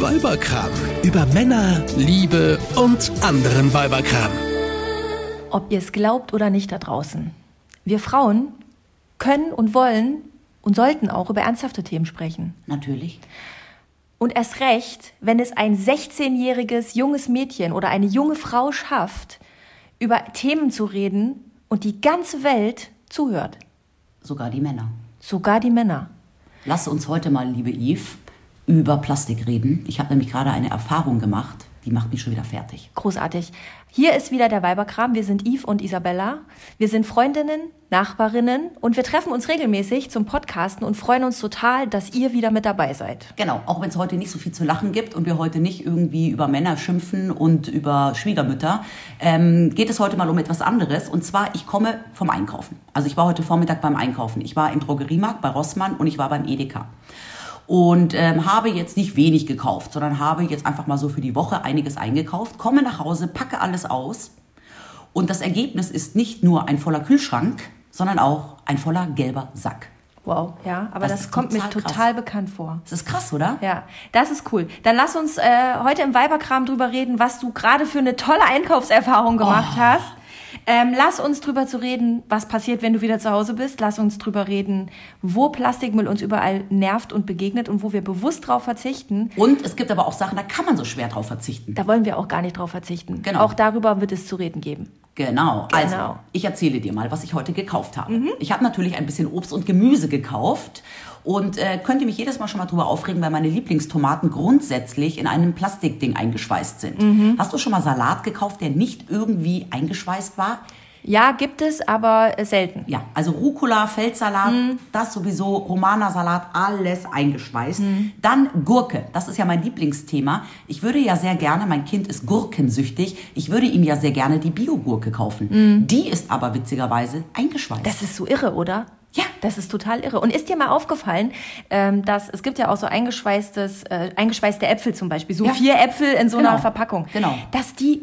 Weiberkram. Über Männer, Liebe und anderen Weiberkram. Ob ihr es glaubt oder nicht da draußen. Wir Frauen können und wollen und sollten auch über ernsthafte Themen sprechen. Natürlich. Und erst recht, wenn es ein 16-jähriges junges Mädchen oder eine junge Frau schafft, über Themen zu reden und die ganze Welt zuhört. Sogar die Männer. Sogar die Männer. Lass uns heute mal, liebe Yves, über Plastik reden. Ich habe nämlich gerade eine Erfahrung gemacht, die macht mich schon wieder fertig. Großartig. Hier ist wieder der Weiberkram. Wir sind Yves und Isabella. Wir sind Freundinnen, Nachbarinnen und wir treffen uns regelmäßig zum Podcasten und freuen uns total, dass ihr wieder mit dabei seid. Genau, auch wenn es heute nicht so viel zu lachen gibt und wir heute nicht irgendwie über Männer schimpfen und über Schwiegermütter, ähm, geht es heute mal um etwas anderes. Und zwar, ich komme vom Einkaufen. Also ich war heute Vormittag beim Einkaufen. Ich war im Drogeriemarkt bei Rossmann und ich war beim Edeka und ähm, habe jetzt nicht wenig gekauft, sondern habe jetzt einfach mal so für die Woche einiges eingekauft, komme nach Hause, packe alles aus und das Ergebnis ist nicht nur ein voller Kühlschrank, sondern auch ein voller gelber Sack. Wow, ja, aber das, Das kommt mir total total bekannt vor. Das ist krass, oder? Ja, das ist cool. Dann lass uns äh, heute im Weiberkram drüber reden, was du gerade für eine tolle Einkaufserfahrung gemacht Oh. hast. Ähm, lass uns drüber zu reden, was passiert, wenn du wieder zu Hause bist. Lass uns drüber reden, wo Plastikmüll uns überall nervt und begegnet und wo wir bewusst drauf verzichten. Und es gibt aber auch Sachen, da kann man so schwer drauf verzichten. Da wollen wir auch gar nicht drauf verzichten. Genau. Auch darüber wird es zu reden geben. Genau. Also, Genau. ich erzähle dir mal, was ich heute gekauft habe. Ich habe natürlich ein bisschen Obst und Gemüse gekauft und äh, könnte mich jedes Mal schon mal drüber aufregen, weil meine Lieblingstomaten grundsätzlich in einem Plastikding eingeschweißt sind. Hast du schon mal Salat gekauft, der nicht irgendwie eingeschweißt war? Ja, gibt es, aber äh, selten. Ja, also Rucola, Feldsalat, das sowieso, Romana-Salat, alles eingeschweißt. Dann Gurke, das ist ja mein Lieblingsthema. Ich würde ja sehr gerne, mein Kind ist gurkensüchtig, ich würde ihm ja sehr gerne die Biogurke kaufen. Die ist aber witzigerweise eingeschweißt. Das ist so irre, oder? Ja. Das ist total irre. Und ist dir mal aufgefallen, ähm, dass es gibt ja auch so eingeschweißtes, äh, eingeschweißte Äpfel zum Beispiel, so Ja. vier Äpfel in so einer Genau. Verpackung, Genau. dass die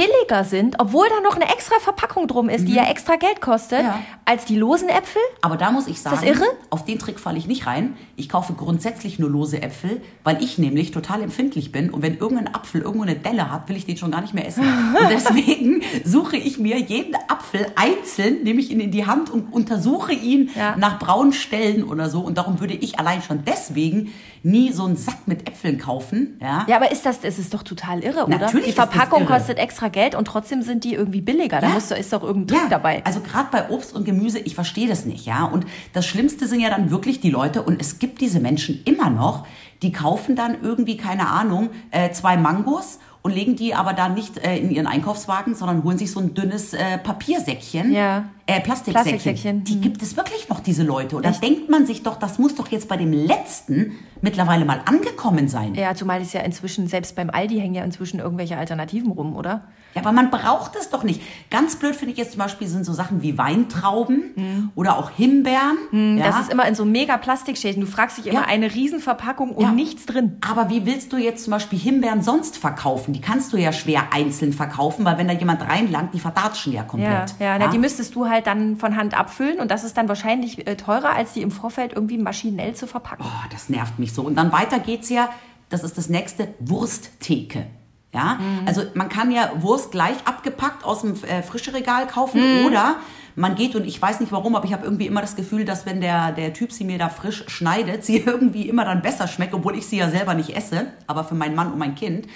billiger sind, obwohl da noch eine extra Verpackung drum ist, die ja extra Geld kostet, Mhm. Ja. als die losen Äpfel. Aber da muss ich sagen, das irre? auf den Trick falle ich nicht rein. Ich kaufe grundsätzlich nur lose Äpfel, weil ich nämlich total empfindlich bin. Und wenn irgendein Apfel irgendwo eine Delle hat, will ich den schon gar nicht mehr essen. Und deswegen suche ich mir jeden Apfel einzeln, nehme ich ihn in die Hand und untersuche ihn Ja. nach braunen Stellen oder so. Und darum würde ich allein schon deswegen nie so einen Sack mit Äpfeln kaufen. Ja. Ja, aber ist das, es ist doch total irre, oder? Natürlich die ist das Verpackung kostet extra Geld und trotzdem sind die irgendwie billiger. Da Ja. musst du, ist doch irgendein Trick Ja, dabei. Also gerade bei Obst und Gemüse, ich verstehe das nicht, ja. Und das Schlimmste sind ja dann wirklich die Leute, und es gibt diese Menschen immer noch, die kaufen dann irgendwie, keine Ahnung, äh, zwei Mangos und legen die aber dann nicht äh, in ihren Einkaufswagen, sondern holen sich so ein dünnes äh, Papiersäckchen. Ja. Äh, Plastiksäckchen. Plastiksäckchen, Die hm. gibt es wirklich noch, diese Leute. Und da denkt man sich doch, das muss doch jetzt bei dem letzten mittlerweile mal angekommen sein. ja, zumal es ja inzwischen, selbst beim Aldi hängen ja inzwischen irgendwelche Alternativen rum, oder? Ja, aber man braucht es doch nicht. Ganz blöd finde ich jetzt zum Beispiel sind so Sachen wie Weintrauben oder auch Himbeeren. ja. Hm. Das ist immer in so mega Plastikschälchen. Du fragst dich immer Ja. eine Riesenverpackung und Ja. nichts drin. Aber wie willst du jetzt zum Beispiel Himbeeren sonst verkaufen? Die kannst du ja schwer einzeln verkaufen, weil wenn da jemand reinlangt, die verdatschen ja Ja, komplett. ja, Na, die müsstest du halt dann von Hand abfüllen und das ist dann wahrscheinlich äh, teurer, als die im Vorfeld irgendwie maschinell zu verpacken. Oh, das nervt mich so. Und dann weiter geht's ja, das ist das nächste, Wursttheke. Ja, also man kann ja Wurst gleich abgepackt aus dem äh, Frischeregal kaufen oder man geht und ich weiß nicht warum, aber ich habe irgendwie immer das Gefühl, dass wenn der, der Typ sie mir da frisch schneidet, sie irgendwie immer dann besser schmeckt, obwohl ich sie ja selber nicht esse, aber für meinen Mann und mein Kind.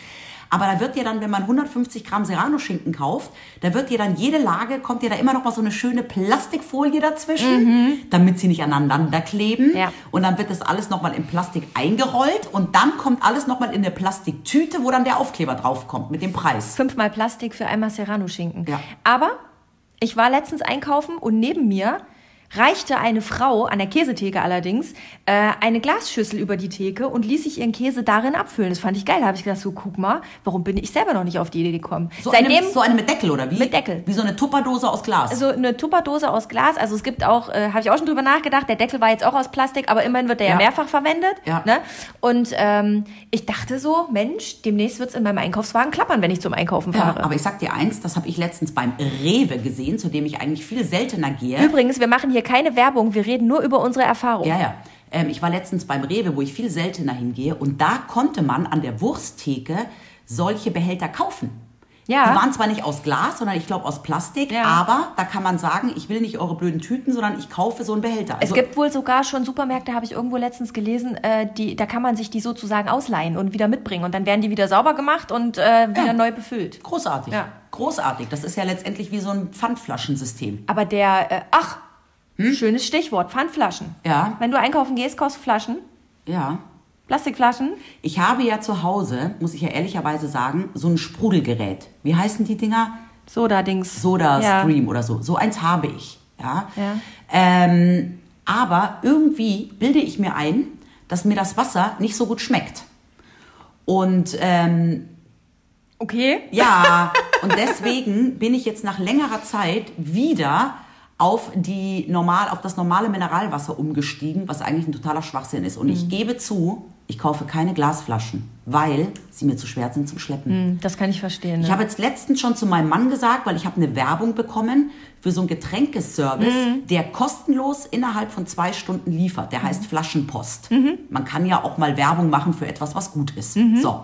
Aber da wird dir dann, wenn man 150 Gramm Serrano-Schinken kauft, da wird dir dann jede Lage, kommt dir da immer noch mal so eine schöne Plastikfolie dazwischen, damit sie nicht aneinander kleben. Ja. Und dann wird das alles nochmal in Plastik eingerollt und dann kommt alles nochmal in eine Plastiktüte, wo dann der Aufkleber draufkommt mit dem Preis. Fünfmal Plastik für einmal Serrano-Schinken. Ja. Aber ich war letztens einkaufen und neben mir reichte eine Frau, an der Käsetheke allerdings, äh, eine Glasschüssel über die Theke und ließ sich ihren Käse darin abfüllen. Das fand ich geil. Da habe ich gedacht, so guck mal, warum bin ich selber noch nicht auf die Idee gekommen? So, Seitdem eine, so eine mit Deckel oder wie? Mit Deckel. Wie so eine Tupperdose aus Glas. so eine Tupperdose aus Glas. Also es gibt auch, äh, habe ich auch schon drüber nachgedacht, der Deckel war jetzt auch aus Plastik, aber immerhin wird der ja, Ja. mehrfach verwendet. Ja. Ne? Und ähm, ich dachte so, Mensch, demnächst wird's in meinem Einkaufswagen klappern, wenn ich zum Einkaufen ja, fahre. aber ich sag dir eins, das habe ich letztens beim Rewe gesehen, zu dem ich eigentlich viel seltener gehe. Übrigens, wir machen hier keine Werbung, wir reden nur über unsere Erfahrung. Ja, ja. Ähm, ich war letztens beim Rewe, wo ich viel seltener hingehe, und da konnte man an der Wursttheke solche Behälter kaufen. Ja. Die waren zwar nicht aus Glas, sondern ich glaube aus Plastik, Ja. aber da kann man sagen, ich will nicht eure blöden Tüten, sondern ich kaufe so einen Behälter. Es Also- gibt wohl sogar schon Supermärkte, habe ich irgendwo letztens gelesen, äh, die, da kann man sich die sozusagen ausleihen und wieder mitbringen. Und dann werden die wieder sauber gemacht und äh, wieder Ja. neu befüllt. Großartig. Ja. Großartig. Das ist ja letztendlich wie so ein Pfandflaschensystem. Aber der, äh, ach, schönes Stichwort, Pfandflaschen. Hm? Ja. Wenn du einkaufen gehst, kaufst du Flaschen, Ja. Plastikflaschen. Ich habe ja zu Hause, muss ich ja ehrlicherweise sagen, so ein Sprudelgerät. Wie heißen die Dinger? Soda-Dings. Soda Ja. Stream oder so. So eins habe ich. Ja. Ja. Ähm, aber irgendwie bilde ich mir ein, dass mir das Wasser nicht so gut schmeckt. Und ähm, Okay. ja, und deswegen bin ich jetzt nach längerer Zeit wieder auf die normal, auf das normale Mineralwasser umgestiegen, was eigentlich ein totaler Schwachsinn ist. Und Mhm. ich gebe zu, ich kaufe keine Glasflaschen, weil sie mir zu schwer sind zum Schleppen. Hm, Das kann ich verstehen. Ne? Ich habe jetzt letztens schon zu meinem Mann gesagt, weil ich habe eine Werbung bekommen für so einen Getränkeservice, Mhm. der kostenlos innerhalb von zwei Stunden liefert. Der Mhm. heißt Flaschenpost. Man kann ja auch mal Werbung machen für etwas, was gut ist. Mhm. So.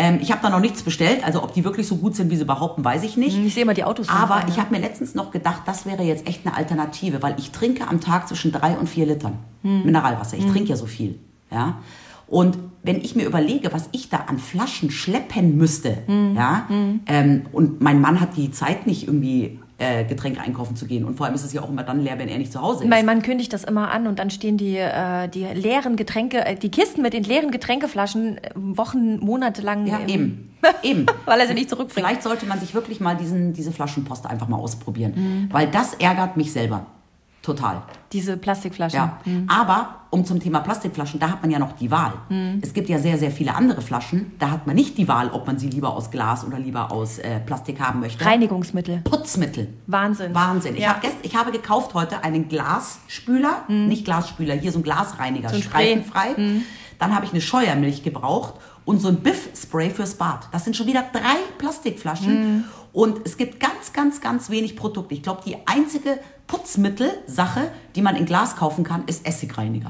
Ähm, ich habe da noch nichts bestellt, also ob die wirklich so gut sind, wie sie behaupten, weiß ich nicht. ich sehe immer die Autos Aber ich habe mir letztens noch gedacht, das wäre jetzt echt eine Alternative, weil ich trinke am Tag zwischen drei und vier Litern Hm. Mineralwasser. Ich trinke ja so viel. Ja? Und wenn ich mir überlege, was ich da an Flaschen schleppen müsste, Hm. ja, ähm, und mein Mann hat die Zeit nicht irgendwie äh, Getränke einkaufen zu gehen. Und vor allem ist es ja auch immer dann leer, wenn er nicht zu Hause ist. Mein Mann kündigt das immer an und dann stehen die, äh, die leeren Getränke, äh, die Kisten mit den leeren Getränkeflaschen äh, Wochen, Monate lang. ja, eben. eben. Weil er sie nicht zurückbringt. Vielleicht sollte man sich wirklich mal diesen, diese Flaschenpost einfach mal ausprobieren. Hm. Weil das ärgert mich selber. Total. Diese Plastikflaschen. Ja, aber um zum Thema Plastikflaschen, da hat man ja noch die Wahl. Hm. Es gibt ja sehr, sehr viele andere Flaschen. Da hat man nicht die Wahl, ob man sie lieber aus Glas oder lieber aus äh, Plastik haben möchte. Reinigungsmittel. Putzmittel. Wahnsinn. Wahnsinn. Ich, Ja. hab gest, ich habe gekauft heute einen Glasspüler, nicht Glasspüler, hier so ein Glasreiniger, So ein streifenfrei. Dann habe ich eine Scheuermilch gebraucht und so ein Biff-Spray fürs Bad. Das sind schon wieder drei Plastikflaschen. Und es gibt ganz, ganz, ganz wenig Produkte. Ich glaube, die einzige Putzmittelsache, die man in Glas kaufen kann, ist Essigreiniger.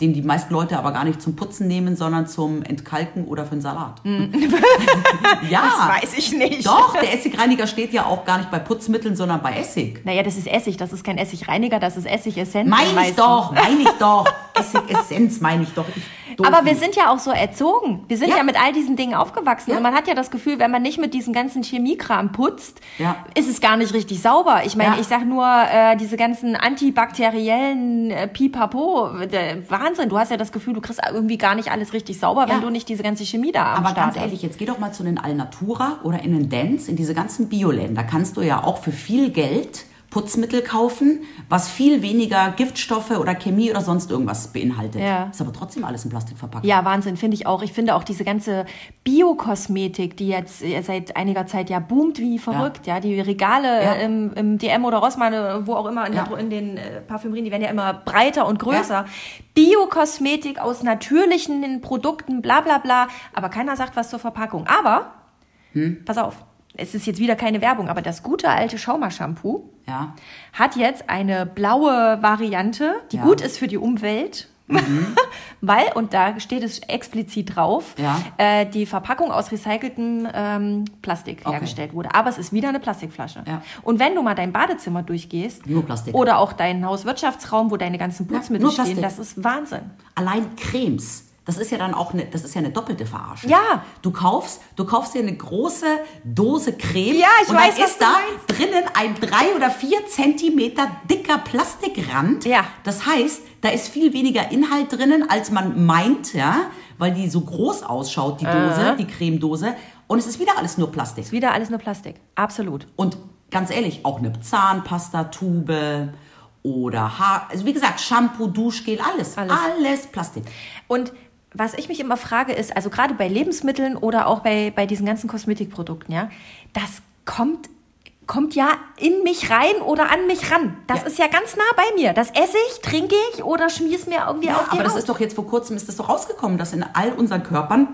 Den die meisten Leute aber gar nicht zum Putzen nehmen, sondern zum Entkalken oder für den Salat. ja. Das weiß ich nicht. Doch, der Essigreiniger steht ja auch gar nicht bei Putzmitteln, sondern bei Essig. Naja, das ist Essig, das ist kein Essigreiniger, das ist Essigessenz. Meine ich doch, meine ich doch. Essigessenz meine ich doch. Ich, Aber wir sind ja auch so erzogen. Wir sind ja, Ja. mit all diesen Dingen aufgewachsen. Ja. Und man hat ja das Gefühl, wenn man nicht mit diesem ganzen Chemiekram putzt, Ja. ist es gar nicht richtig sauber. Ich meine, ich sag nur, äh, diese ganzen antibakteriellen äh, Pipapo, der Wahnsinn. Du hast ja das Gefühl, du kriegst irgendwie gar nicht alles richtig sauber, wenn Ja. du nicht diese ganze Chemie da am Aber ganz ehrlich, jetzt geh doch mal zu den Alnatura oder in den Dance, in diese ganzen Bioläden. Da kannst du ja auch für viel Geld Putzmittel kaufen, was viel weniger Giftstoffe oder Chemie oder sonst irgendwas beinhaltet. Ja. Ist aber trotzdem alles in Plastik verpackt. Ja, Wahnsinn, finde ich auch. Ich finde auch diese ganze Biokosmetik, die jetzt seit einiger Zeit ja boomt wie verrückt. Ja, die Regale Ja. im, im DM oder Rossmann, wo auch immer in, Ja. der, in den äh, Parfümerien, die werden ja immer breiter und größer. Biokosmetik aus natürlichen Produkten, bla bla bla. Aber keiner sagt was zur Verpackung. Aber, Hm? pass auf, es ist jetzt wieder keine Werbung, aber das gute alte Schauma-Shampoo Ja. hat jetzt eine blaue Variante, die Ja. gut ist für die Umwelt. Weil, und da steht es explizit drauf, Ja. äh, die Verpackung aus recyceltem ähm, Plastik Okay. hergestellt wurde. Aber es ist wieder eine Plastikflasche. Und wenn du mal dein Badezimmer durchgehst oder auch deinen Hauswirtschaftsraum, wo deine ganzen Putzmittel stehen, das ist Wahnsinn. Allein Cremes. Das ist ja dann auch eine, das ist ja eine doppelte Verarschung. Ja. Du kaufst, du kaufst dir eine große Dose Creme. Ja, ich und weiß, dann was ist da meinst. drinnen ein drei oder vier Zentimeter dicker Plastikrand. Ja. Das heißt, da ist viel weniger Inhalt drinnen, als man meint, ja, weil die so groß ausschaut, die Dose, die Cremedose. Und es ist wieder alles nur Plastik. Ist wieder alles nur Plastik. Absolut. Und ganz ehrlich, auch eine Zahnpastatube oder Haar, also wie gesagt, Shampoo, Duschgel, alles, Alles. alles Plastik. Und was ich mich immer frage, ist, also gerade bei Lebensmitteln oder auch bei, bei diesen ganzen Kosmetikprodukten, ja, das kommt, kommt ja in mich rein oder an mich ran. Das Ja. ist ja ganz nah bei mir. Das esse ich, trinke ich oder schmier's mir irgendwie Ja, auf die aber das Haut. ist doch jetzt vor kurzem ist das doch rausgekommen, dass in all unseren Körpern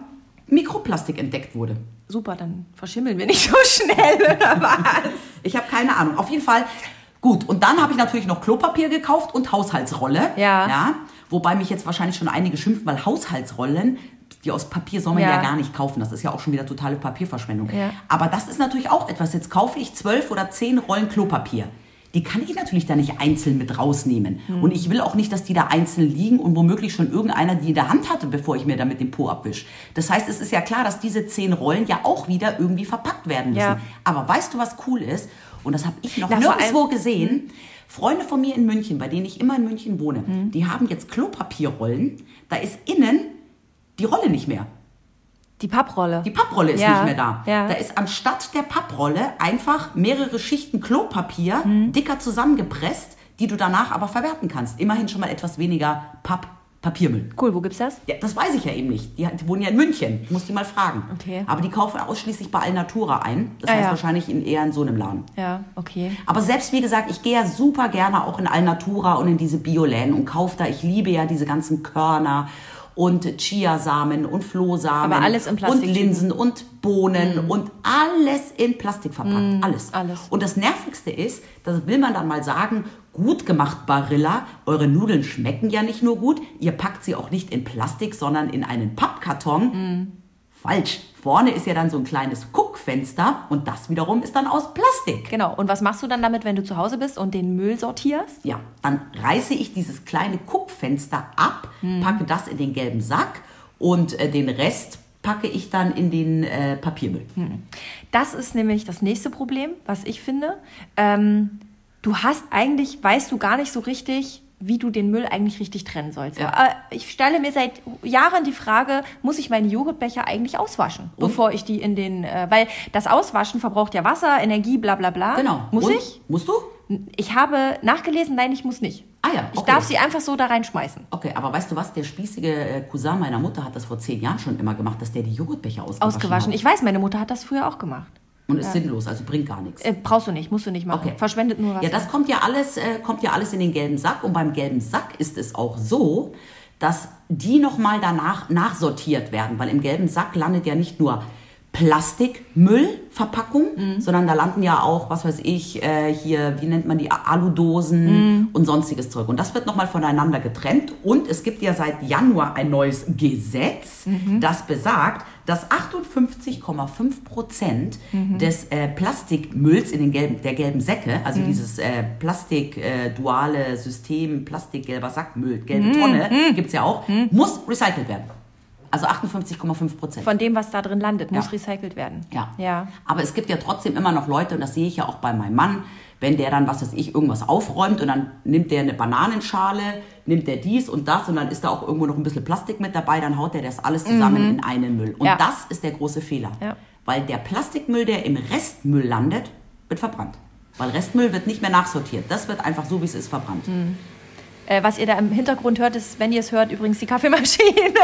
Mikroplastik entdeckt wurde. Super, dann verschimmeln wir nicht so schnell, oder was? Ich habe keine Ahnung. Auf jeden Fall gut. Und dann habe ich natürlich noch Klopapier gekauft und Haushaltsrolle. Ja. ja. Wobei mich jetzt wahrscheinlich schon einige schimpfen, weil Haushaltsrollen, die aus Papier soll man ja. Ja. gar nicht kaufen. Das ist ja auch schon wieder totale Papierverschwendung. Ja. Aber das ist natürlich auch etwas. Jetzt kaufe ich zwölf oder zehn Rollen Klopapier. Die kann ich natürlich da nicht einzeln mit rausnehmen. Hm. Und ich will auch nicht, dass die da einzeln liegen und womöglich schon irgendeiner die in der Hand hatte, bevor ich mir damit den Po abwisch. Das heißt, es ist ja klar, dass diese zehn Rollen ja auch wieder irgendwie verpackt werden müssen. Ja. Aber weißt du, was cool ist? Und das habe ich noch Na, nirgendwo gesehen. Freunde von mir in München, bei denen ich immer in München wohne, Mhm. die haben jetzt Klopapierrollen. Da ist innen die Rolle nicht mehr. Die Papprolle. Die Papprolle ist Ja, nicht mehr da. ja. Da ist anstatt der Papprolle einfach mehrere Schichten Klopapier Mhm. dicker zusammengepresst, die du danach aber verwerten kannst. Immerhin schon mal etwas weniger Papp Papiermüll. cool, wo gibt's das? Ja, das weiß ich ja eben nicht. Die, die wohnen ja in München. Ich muss die mal fragen. Okay. Aber die kaufen ausschließlich bei Alnatura ein. Das Ah, heißt ja. wahrscheinlich in, eher in so einem Laden. Ja, okay. Aber selbst wie gesagt, ich gehe ja super gerne auch in Alnatura und in diese Bioläden und kaufe da. Ich liebe ja diese ganzen Körner und Chiasamen und Flohsamen. Aber alles in Und Plastiktüten. Linsen und Bohnen und alles in Plastik verpackt. alles. alles. Und das Nervigste ist, das will man dann mal sagen, gut gemacht, Barilla. Eure Nudeln schmecken ja nicht nur gut, ihr packt sie auch nicht in Plastik, sondern in einen Pappkarton. Falsch. Vorne ist ja dann so ein kleines Guckfenster und das wiederum ist dann aus Plastik. Genau. Und was machst du dann damit, wenn du zu Hause bist und den Müll sortierst? Ja, dann reiße ich dieses kleine Guckfenster ab, packe das in den gelben Sack und äh, den Rest packe ich dann in den äh, Papiermüll. Das ist nämlich das nächste Problem, was ich finde. Ähm, du hast eigentlich, weißt du gar nicht so richtig, wie du den Müll eigentlich richtig trennen sollst. Ja. Ich stelle mir seit Jahren die Frage, muss ich meine Joghurtbecher eigentlich auswaschen, bevor ich die in den, äh, weil das Auswaschen verbraucht ja Wasser, Energie, bla bla bla. Genau. Muss und? ich? Musst du? Ich habe nachgelesen, nein, ich muss nicht. Ah ja, Ich okay. darf sie einfach so da reinschmeißen. Okay, aber weißt du was? Der spießige äh, Cousin meiner Mutter hat das vor zehn Jahren schon immer gemacht, dass der die Joghurtbecher ausgewaschen, Ausgewaschen. hat. Ich weiß, meine Mutter hat das früher auch gemacht. Und ist sinnlos, also bringt gar nichts. Äh, brauchst du nicht, musst du nicht machen. Okay. Verschwendet nur Wasser. Ja, das kommt ja alles, äh, kommt ja alles in den gelben Sack. Und beim gelben Sack ist es auch so, dass die nochmal danach nachsortiert werden, weil im gelben Sack landet ja nicht nur Plastikmüllverpackung, Mhm. sondern da landen ja auch, was weiß ich, äh, hier, wie nennt man die, Aludosen Mhm. und sonstiges Zeug. Und das wird nochmal voneinander getrennt. Und es gibt ja seit Januar ein neues Gesetz, Mhm. das besagt, dass 58,5 Prozent Mhm. des äh, Plastikmülls in den gelben, der gelben Säcke, also Mhm. dieses äh, Plastik-duale System, Plastikgelber Sackmüll, gelbe Mhm. Tonne, gibt's ja auch, muss recycelt werden. Also 58,5 Prozent. Von dem, was da drin landet, muss Ja. recycelt werden. Ja. Ja. Aber es gibt ja trotzdem immer noch Leute, und das sehe ich ja auch bei meinem Mann, wenn der dann, was weiß ich, irgendwas aufräumt und dann nimmt der eine Bananenschale, nimmt der dies und das und dann ist da auch irgendwo noch ein bisschen Plastik mit dabei, dann haut der das alles zusammen in einen Müll. Und Mhm. Ja. das ist der große Fehler. Ja. Weil der Plastikmüll, der im Restmüll landet, wird verbrannt. Weil Restmüll wird nicht mehr nachsortiert. Das wird einfach so, wie es ist, verbrannt. Mhm. Äh, was ihr da im Hintergrund hört, ist, wenn ihr es hört, übrigens die Kaffeemaschine.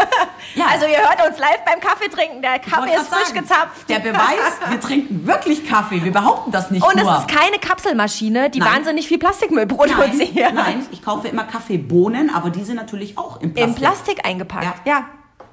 Ja. Also ihr hört uns live beim Kaffee trinken. Der Kaffee ist frisch sagen, gezapft. Der Beweis, wir trinken wirklich Kaffee. Wir behaupten das nicht Und es nur. ist keine Kapselmaschine, die Nein. wahnsinnig viel Plastikmüll Nein, produziert. nein, ich kaufe immer Kaffeebohnen, aber die sind natürlich auch im Plastik. In Plastik eingepackt. Ja. Ja.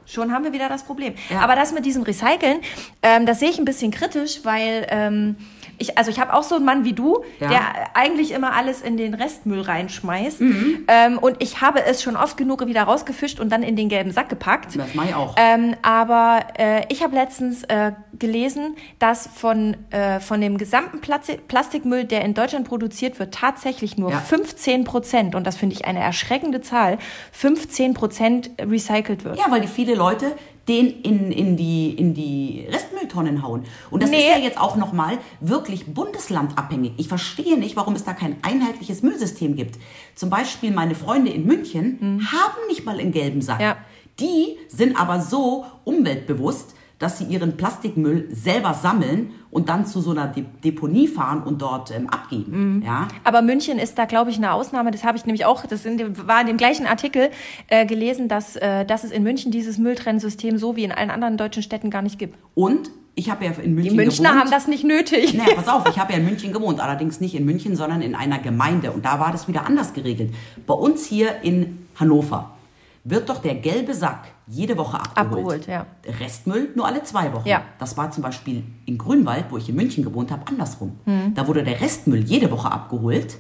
Schon haben wir wieder das Problem. Ja. Aber das mit diesem Recyceln, ähm, das sehe ich ein bisschen kritisch, weil ähm, ich, also ich habe auch so einen Mann wie du, Ja. der eigentlich immer alles in den Restmüll reinschmeißt. Mhm. Ähm, und ich habe es schon oft genug wieder rausgefischt und dann in den gelben Sack gepackt. Das mache ich auch. Ähm, aber äh, ich habe letztens äh, gelesen, dass von, äh, von dem gesamten Plasti Plastikmüll, der in Deutschland produziert wird, tatsächlich nur Ja. 15 Prozent, und das finde ich eine erschreckende Zahl, 15 Prozent recycelt wird. Ja, weil die viele Leute den in, in, die, in die Restmülltonnen hauen. Und das Nee. ist ja jetzt auch nochmal wirklich bundeslandabhängig. Ich verstehe nicht, warum es da kein einheitliches Müllsystem gibt. Zum Beispiel meine Freunde in München haben nicht mal einen gelben Sack. Mhm. Ja. Die sind aber so umweltbewusst, dass sie ihren Plastikmüll selber sammeln und dann zu so einer De Deponie fahren und dort ähm, Mhm. abgeben. Ja? Aber München ist da, glaube ich, eine Ausnahme. Das habe ich nämlich auch, das in dem, war in dem gleichen Artikel äh, gelesen, dass, äh, dass es in München dieses Mülltrennsystem so wie in allen anderen deutschen Städten gar nicht gibt. Und ich habe ja in München Die Münchner gewohnt. haben das nicht nötig. Naja, pass auf, ich habe ja in München gewohnt, allerdings nicht in München, sondern in einer Gemeinde. Und da war das wieder anders geregelt. Bei uns hier in Hannover wird doch der gelbe Sack jede Woche abgeholt. Abgeholt, ja. Der Restmüll nur alle zwei Wochen. Ja. Das war zum Beispiel in Grünwald, wo ich in München gewohnt habe, andersrum. Hm. Da wurde der Restmüll jede Woche abgeholt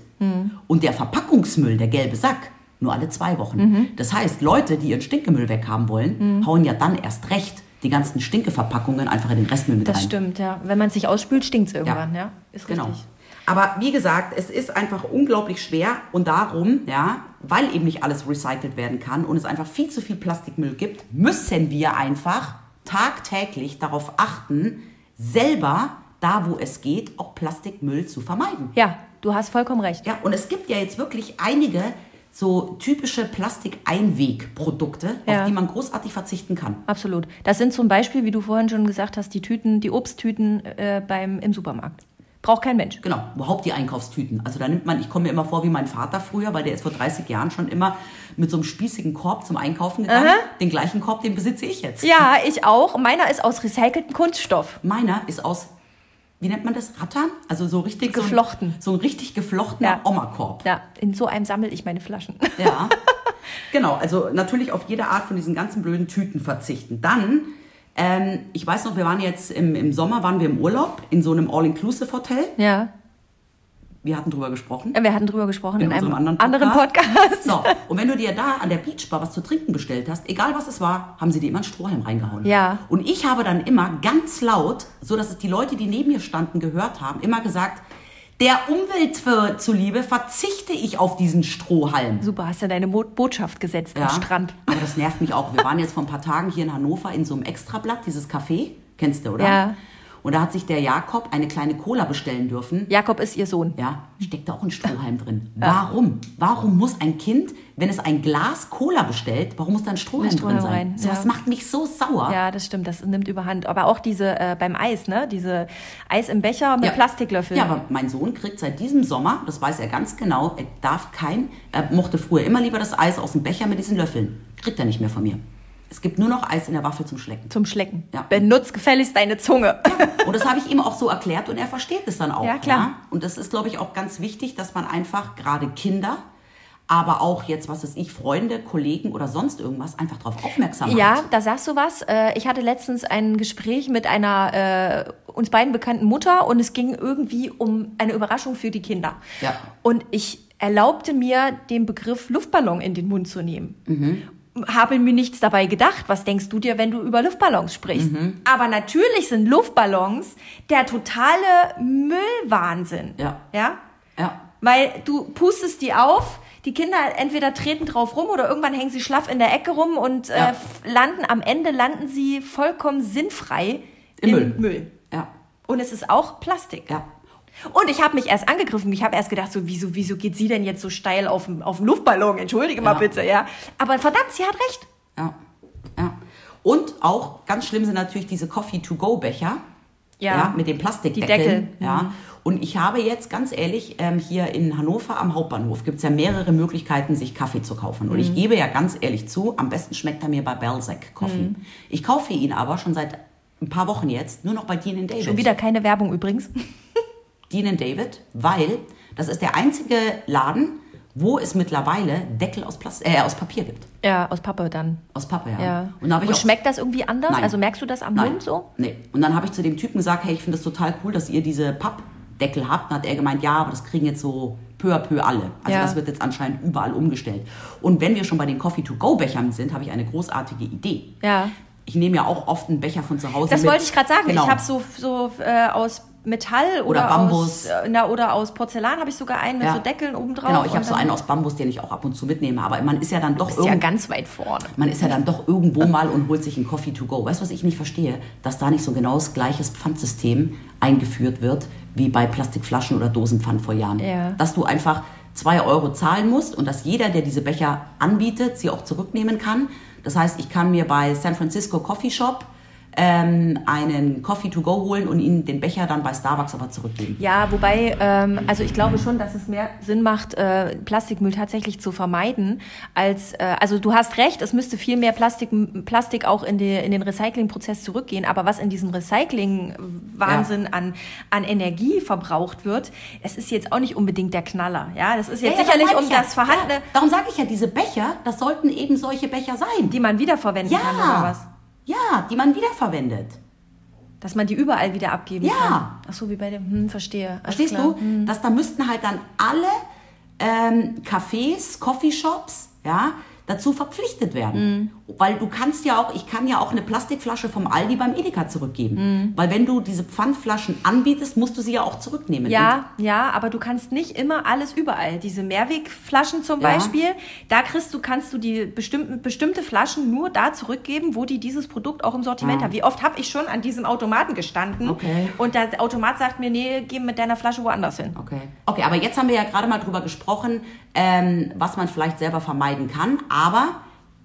und der Verpackungsmüll, der gelbe Sack, nur alle zwei Wochen. Das heißt, Leute, die ihren Stinkemüll weghaben wollen, hauen ja dann erst recht die ganzen Stinkeverpackungen einfach in den Restmüll mit Das rein. stimmt, ja. Wenn man es nicht ausspült, stinkt es irgendwann, ja. Ist Genau. richtig. Aber wie gesagt, es ist einfach unglaublich schwer und darum, ja, weil eben nicht alles recycelt werden kann und es einfach viel zu viel Plastikmüll gibt, müssen wir einfach tagtäglich darauf achten, selber da, wo es geht, auch Plastikmüll zu vermeiden. Ja, du hast vollkommen recht. Ja, und es gibt ja jetzt wirklich einige so typische Plastikeinwegprodukte, Ja. auf die man großartig verzichten kann. Absolut. Das sind zum Beispiel, wie du vorhin schon gesagt hast, die Tüten, die Obsttüten äh, beim, im Supermarkt. Braucht kein Mensch. Genau, überhaupt die Einkaufstüten. Also da nimmt man, ich komme mir immer vor wie mein Vater früher, weil der ist vor 30 Jahren schon immer mit so einem spießigen Korb zum Einkaufen gegangen. Aha. Den gleichen Korb, den besitze ich jetzt. Ja, ich auch. Meiner ist aus recyceltem Kunststoff. Meiner ist aus, wie nennt man das, Rattern? Also so richtig Geflochten. So ein, so ein richtig geflochtener Ja. Oma-Korb. Ja, in so einem sammle ich meine Flaschen. Ja. genau, also natürlich auf jede Art von diesen ganzen blöden Tüten verzichten. Dann, ähm, ich weiß noch, wir waren jetzt im, im Sommer, waren wir im Urlaub in so einem All-Inclusive-Hotel. Ja. Wir hatten drüber gesprochen. Wir hatten drüber gesprochen in, in einem anderen anderen Podcast. So, und wenn du dir da an der Beachbar was zu trinken bestellt hast, egal was es war, haben sie dir immer einen Strohhalm reingehauen. Ja. Und ich habe dann immer ganz laut, so dass es die Leute, die neben mir standen, gehört haben, immer gesagt, der Umwelt für- zuliebe verzichte ich auf diesen Strohhalm. Super, hast ja deine Botschaft gesetzt Ja, am Strand. Aber das nervt mich auch. Wir waren jetzt vor ein paar Tagen hier in Hannover in so einem Extrablatt, dieses Café. Kennst du, oder? Ja. Und da hat sich der Jakob eine kleine Cola bestellen dürfen. Jakob ist ihr Sohn. Ja, steckt da auch ein Strohhalm drin. Warum? Warum muss ein Kind, wenn es ein Glas Cola bestellt, warum muss da ein Strohhalm, Strohhalm drin sein? rein, So was ja. macht mich so sauer. Ja, das stimmt, das nimmt überhand. Aber auch diese äh, beim Eis, ne? Diese Eis im Becher mit Ja. Plastiklöffeln. Ja, aber mein Sohn kriegt seit diesem Sommer, das weiß er ganz genau, er darf kein, er mochte früher immer lieber das Eis aus dem Becher mit diesen Löffeln. Kriegt er nicht mehr von mir. Es gibt nur noch Eis in der Waffel zum Schlecken. Zum Schlecken. Ja. Benutzt gefälligst deine Zunge. Und das habe ich ihm auch so erklärt und er versteht es dann auch. Ja, klar. Und das ist, glaube ich, auch ganz wichtig, dass man einfach gerade Kinder, aber auch jetzt, was weiß ich, Freunde, Kollegen oder sonst irgendwas einfach darauf aufmerksam Ja, macht. da sagst du was. Äh, Ich hatte letztens ein Gespräch mit einer äh, uns beiden bekannten Mutter und es ging irgendwie um eine Überraschung für die Kinder. Ja. Und ich erlaubte mir, den Begriff Luftballon in den Mund zu nehmen. Mhm. Habe mir nichts dabei gedacht. Was denkst du dir, wenn du über Luftballons sprichst? Mhm. Aber natürlich sind Luftballons der totale Müllwahnsinn. Ja. Ja? Ja. Weil du pustest die auf, die Kinder entweder treten drauf rum oder irgendwann hängen sie schlaff in der Ecke rum und äh, Ja. f- landen am Ende landen sie vollkommen sinnfrei Im im Müll. Müll. Ja. Und es ist auch Plastik. Ja. Und ich habe mich erst angegriffen. Ich habe erst gedacht, so wieso, wieso geht sie denn jetzt so steil auf den auf den Luftballon? Entschuldige mal Ja. bitte, ja. Aber verdammt, sie hat recht. Ja. Ja. Und auch ganz schlimm sind natürlich diese Coffee-to-go-Becher. Ja. mit den Plastikdeckeln. Die Deckel. Mhm. Ja. Und ich habe jetzt ganz ehrlich, ähm, hier in Hannover am Hauptbahnhof gibt es ja mehrere Möglichkeiten, sich Kaffee zu kaufen. Und Mhm. ich gebe ja ganz ehrlich zu, am besten schmeckt er mir bei Belzac Coffee. Mhm. Ich kaufe ihn aber schon seit ein paar Wochen jetzt nur noch bei Dean David. Schon wieder keine Werbung übrigens. Dean David, weil das ist der einzige Laden, wo es mittlerweile Deckel aus, Plast äh, aus Papier gibt. Ja, aus Pappe dann. Aus Pappe, ja. Ja. Und, da habe ich Und schmeckt das irgendwie anders? Nein. Also merkst du das am Nein. Mund so? Nee. Und dann habe ich zu dem Typen gesagt, hey, ich finde das total cool, dass ihr diese Pappdeckel habt. Dann hat er gemeint, ja, aber das kriegen jetzt so peu à peu alle. Also Ja. das wird jetzt anscheinend überall umgestellt. Und wenn wir schon bei den Coffee-to-go-Bechern sind, habe ich eine großartige Idee. Ja. Ich nehme ja auch oft einen Becher von zu Hause Das mit. wollte ich gerade sagen. Genau. Ich habe so, so äh, aus Metall oder, Oder Bambus. Aus, äh, na, oder aus Porzellan habe ich sogar einen mit Ja. so Deckeln oben drauf. Genau, ich habe so einen aus Bambus, den ich auch ab und zu mitnehme. Aber man ist ja dann doch Ist ja ganz weit vorne. man ist ja dann doch irgendwo mal und holt sich einen Coffee to go. Weißt du, was ich nicht verstehe? Dass da nicht so genau das gleiches Pfandsystem eingeführt wird wie bei Plastikflaschen oder Dosenpfand vor Jahren. Ja. Dass du einfach zwei Euro zahlen musst und dass jeder, der diese Becher anbietet, sie auch zurücknehmen kann. Das heißt, ich kann mir bei San Francisco Coffee Shop ähm, einen Coffee to go holen und ihnen den Becher dann bei Starbucks aber zurückgeben. Ja, wobei, ähm, also ich glaube schon, dass es mehr Sinn macht, äh, Plastikmüll tatsächlich zu vermeiden, als, äh, also du hast recht, es müsste viel mehr Plastik, Plastik auch in, die, in den Recyclingprozess zurückgehen, aber was in diesem Recycling-Wahnsinn an, an Energie verbraucht wird, es ist jetzt auch nicht unbedingt der Knaller, ja, das ist jetzt Ja, ja, sicherlich um ja. das vorhandene, Ja, darum sage ich ja, diese Becher, das sollten eben solche Becher sein. die man wiederverwenden ja, kann oder was? Ja, die man wiederverwendet. Dass man die überall wieder abgeben Ja. kann. Ach so, wie bei dem, hm, verstehe. Verstehst du? Dass da müssten halt dann alle ähm, Cafés, Coffeeshops ja, dazu verpflichtet werden. Weil du kannst ja auch, ich kann ja auch eine Plastikflasche vom Aldi beim Edeka zurückgeben. Weil wenn du diese Pfandflaschen anbietest, musst du sie ja auch zurücknehmen. Ja, ja, aber du kannst nicht immer alles überall. Diese Mehrwegflaschen zum Ja. Beispiel, da kriegst du, kannst du die bestimmten, bestimmte Flaschen nur da zurückgeben, wo die dieses Produkt auch im Sortiment Ja. haben. Wie oft habe ich schon an diesem Automaten gestanden Okay. und der Automat sagt mir, nee, geh mit deiner Flasche woanders hin. Okay. Okay, aber jetzt haben wir ja gerade mal drüber gesprochen, ähm, was man vielleicht selber vermeiden kann. Aber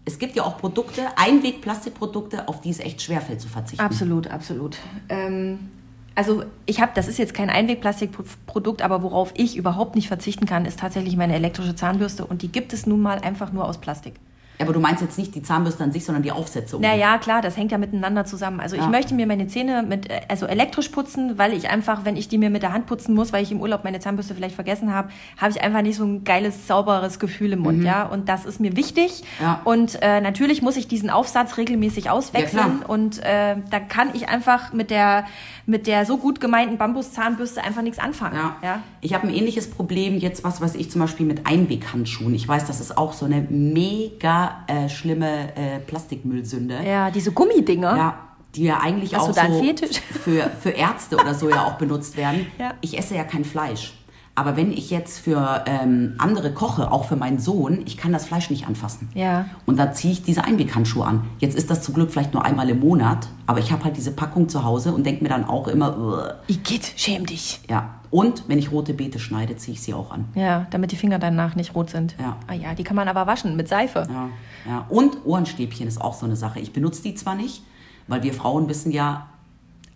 es gibt ja auch Produkte, Einweg-Plastikprodukte, auf die es echt schwerfällt zu verzichten. Absolut, absolut. Ähm, also ich habe, das ist jetzt kein Einwegplastikprodukt, aber worauf ich überhaupt nicht verzichten kann, ist tatsächlich meine elektrische Zahnbürste und die gibt es nun mal einfach nur aus Plastik. Aber du meinst jetzt nicht die Zahnbürste an sich, sondern die Aufsätze. die- Naja, klar, das hängt ja miteinander zusammen. Also ich Ja. möchte mir meine Zähne mit, also elektrisch putzen, weil ich einfach, wenn ich die mir mit der Hand putzen muss, weil ich im Urlaub meine Zahnbürste vielleicht vergessen habe, habe ich einfach nicht so ein geiles, sauberes Gefühl im Mund, ja. Und das ist mir wichtig. Mhm. Ja. Und äh, natürlich muss ich diesen Aufsatz regelmäßig auswechseln. klar. und äh, da kann ich einfach mit der, mit der so gut gemeinten Bambuszahnbürste einfach nichts anfangen. Ja. ja? Ich habe ein ähnliches Problem jetzt, was weiß ich zum Beispiel mit Einweghandschuhen. Ich weiß, das ist auch so eine mega äh, schlimme äh, Plastikmüllsünde. Ja, diese Gummidinger. Ja, die ja eigentlich Hast auch so Fetisch? für, für Ärzte oder so ja auch benutzt werden. Ja. Ich esse ja kein Fleisch. Aber wenn ich jetzt für ähm, andere koche, auch für meinen Sohn, ich kann das Fleisch nicht anfassen. Ja. Und dann ziehe ich diese Einweghandschuhe an. Jetzt ist das zum Glück vielleicht nur einmal im Monat, aber ich habe halt diese Packung zu Hause und denke mir dann auch immer. Igitt, schäm dich. ja. Und wenn ich rote Beete schneide, ziehe ich sie auch an. Ja, damit die Finger danach nicht rot sind. Ja. Ah ja, die kann man aber waschen mit Seife. Ja, ja. Und Ohrenstäbchen ist auch so eine Sache. Ich benutze die zwar nicht, weil wir Frauen wissen ja,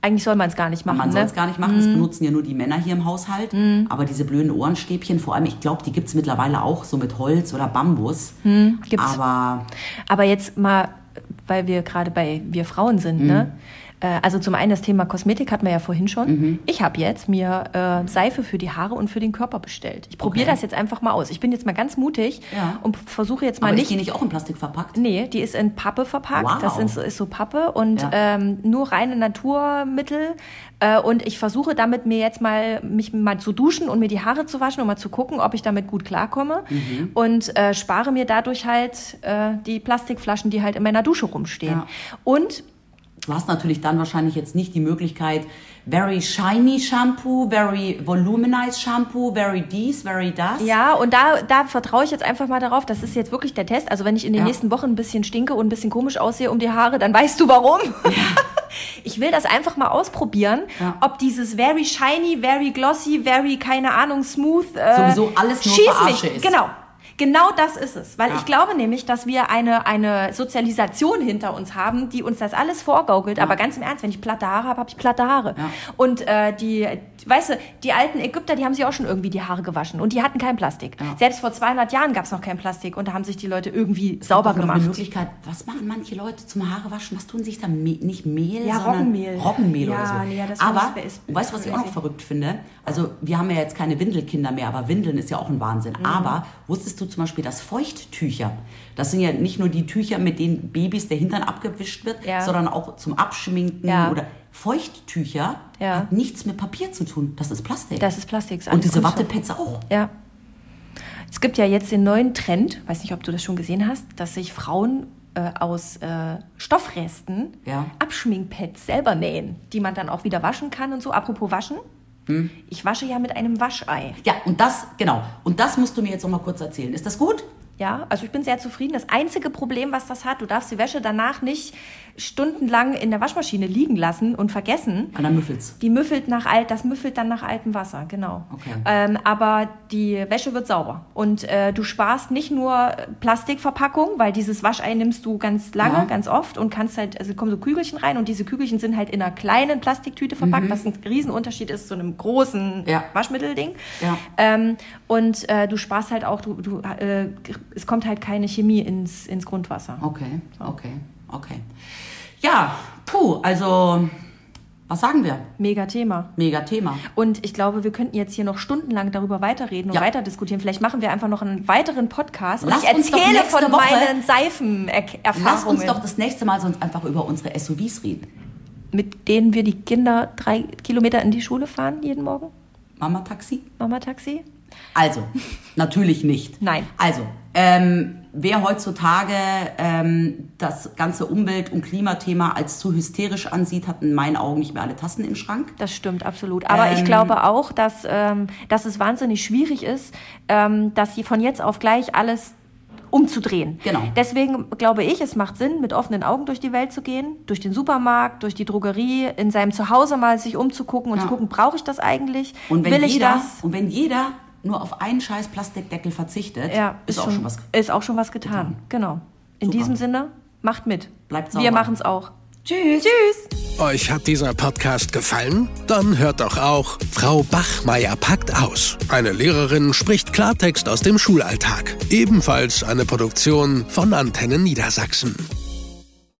Eigentlich soll man es gar nicht machen. man soll es ne? gar nicht machen. Das benutzen ja nur die Männer hier im Haushalt. Aber diese blöden Ohrenstäbchen, vor allem, ich glaube, die gibt es mittlerweile auch so mit Holz oder Bambus. gibt's. Aber Aber jetzt mal, weil wir gerade bei wir Frauen sind, ne? Äh, Also zum einen das Thema Kosmetik hatten wir ja vorhin schon. Ich habe jetzt mir äh, Seife für die Haare und für den Körper bestellt. Ich probiere Okay. das jetzt einfach mal aus. Ich bin jetzt mal ganz mutig Ja. und versuche jetzt mal aber ist nicht. die nicht auch in Plastik verpackt? Nee, die ist in Pappe verpackt. Wow. Das ist, ist so Pappe und Ja. ähm, nur reine Naturmittel. Äh, und ich versuche damit mir jetzt mal mich mal zu duschen und mir die Haare zu waschen und mal zu gucken, ob ich damit gut klarkomme. Mhm. Und äh, spare mir dadurch halt äh, die Plastikflaschen, die halt in meiner Dusche rumstehen. Ja. Und Du hast natürlich dann wahrscheinlich jetzt nicht die Möglichkeit, very shiny Shampoo, very voluminized Shampoo, very dies, very das. Ja, und da, da vertraue ich jetzt einfach mal darauf. Das ist jetzt wirklich der Test. Also wenn ich in den Ja. nächsten Wochen ein bisschen stinke und ein bisschen komisch aussehe um die Haare, dann weißt du warum. Ich will das einfach mal ausprobieren, Ja. ob dieses very shiny, very glossy, very keine Ahnung smooth äh, Sowieso alles nur Verarsche mich. ist. Genau. Genau das ist es. Weil Ja. ich glaube nämlich, dass wir eine, eine Sozialisation hinter uns haben, die uns das alles vorgaukelt. Aber ganz im Ernst, wenn ich platte Haare habe, habe ich platte Haare. Ja. Und äh, die, weißt du, die alten Ägypter, die haben sich auch schon irgendwie die Haare gewaschen. Und die hatten kein Plastik. Ja. Selbst vor 200 Jahren gab es noch kein Plastik. Und da haben sich die Leute irgendwie sauber Doch noch gemacht. Eine Möglichkeit, was machen manche Leute zum Haarewaschen? Was tun sich da? Me nicht Mehl, Ja, sondern Roggenmehl. Roggenmehl Ja, oder so. nee, ja, das aber, ich- ist- weißt du, was ich auch noch verrückt finde? Also, wir haben ja jetzt keine Windelkinder mehr, aber Windeln ist ja auch ein Wahnsinn. Mhm. Aber wusstest du zum Beispiel, dass Feuchttücher, das sind ja nicht nur die Tücher, mit denen Babys der Hintern abgewischt wird, Ja. sondern auch zum Abschminken Ja. oder Feuchttücher Ja. hat nichts mit Papier zu tun. Das ist Plastik. Das ist Plastik. Und diese. Wattepads auch. Ja. Es gibt ja jetzt den neuen Trend, weiß nicht, ob du das schon gesehen hast, dass sich Frauen äh, aus äh, Stoffresten Ja. Abschminkpads selber nähen, die man dann auch wieder waschen kann und so. Apropos waschen. Hm. Ich wasche ja mit einem Waschei. Ja, und das, genau. Und das musst du mir jetzt noch mal kurz erzählen. Ist das gut? Ja, also ich bin sehr zufrieden. Das einzige Problem, was das hat, du darfst die Wäsche danach nicht stundenlang in der Waschmaschine liegen lassen und vergessen. Und dann müffelt's. Die müffelt nach alt, das müffelt dann nach altem Wasser, genau. Okay. Ähm, aber die Wäsche wird sauber und äh, du sparst nicht nur Plastikverpackung, weil dieses Waschei nimmst du ganz lange, Ja. ganz oft und kannst halt, also kommen so Kügelchen rein und diese Kügelchen sind halt in einer kleinen Plastiktüte verpackt, was ein Riesenunterschied ist zu einem großen Mhm. Ja. Waschmittelding. Ja. Ähm, und äh, du sparst halt auch, du, du, äh, es kommt halt keine Chemie ins, ins Grundwasser. Okay, okay, okay. Ja, puh, also, was sagen wir? Mega Thema. Mega Thema. Und ich glaube, wir könnten jetzt hier noch stundenlang darüber weiterreden und Ja. weiter diskutieren. Vielleicht machen wir einfach noch einen weiteren Podcast und Lass ich uns doch erzähle von Woche- meinen Lass Seifenerfahrungen, uns doch das nächste Mal sonst einfach über unsere SUVs reden. mit denen wir die Kinder drei Kilometer in die Schule fahren jeden Morgen. Mama Taxi? Mama Taxi? Also, natürlich nicht. Nein. Also, ähm, wer heutzutage ähm, das ganze Umwelt- und Klimathema als zu hysterisch ansieht, hat in meinen Augen nicht mehr alle Tassen im Schrank. Das stimmt, absolut. Aber ich Ähm, glaube auch, dass, ähm, dass es wahnsinnig schwierig ist, ähm, dass sie von jetzt auf gleich alles umzudrehen. Genau. Deswegen glaube ich, es macht Sinn, mit offenen Augen durch die Welt zu gehen, durch den Supermarkt, durch die Drogerie, in seinem Zuhause mal sich umzugucken und Ja. zu gucken, brauche ich das eigentlich? Und wenn Will ich jeder, das? Und wenn jeder nur auf einen scheiß Plastikdeckel verzichtet, Ja, ist, auch schon was. ist auch schon was getan. Genau. In Super. diesem Sinne, macht mit. Bleibt Wir sauber. machen es auch. Tschüss. Tschüss. Euch hat dieser Podcast gefallen? Dann hört doch auch Frau Bachmeier packt aus. Eine Lehrerin spricht Klartext aus dem Schulalltag. Ebenfalls eine Produktion von Antennen Niedersachsen.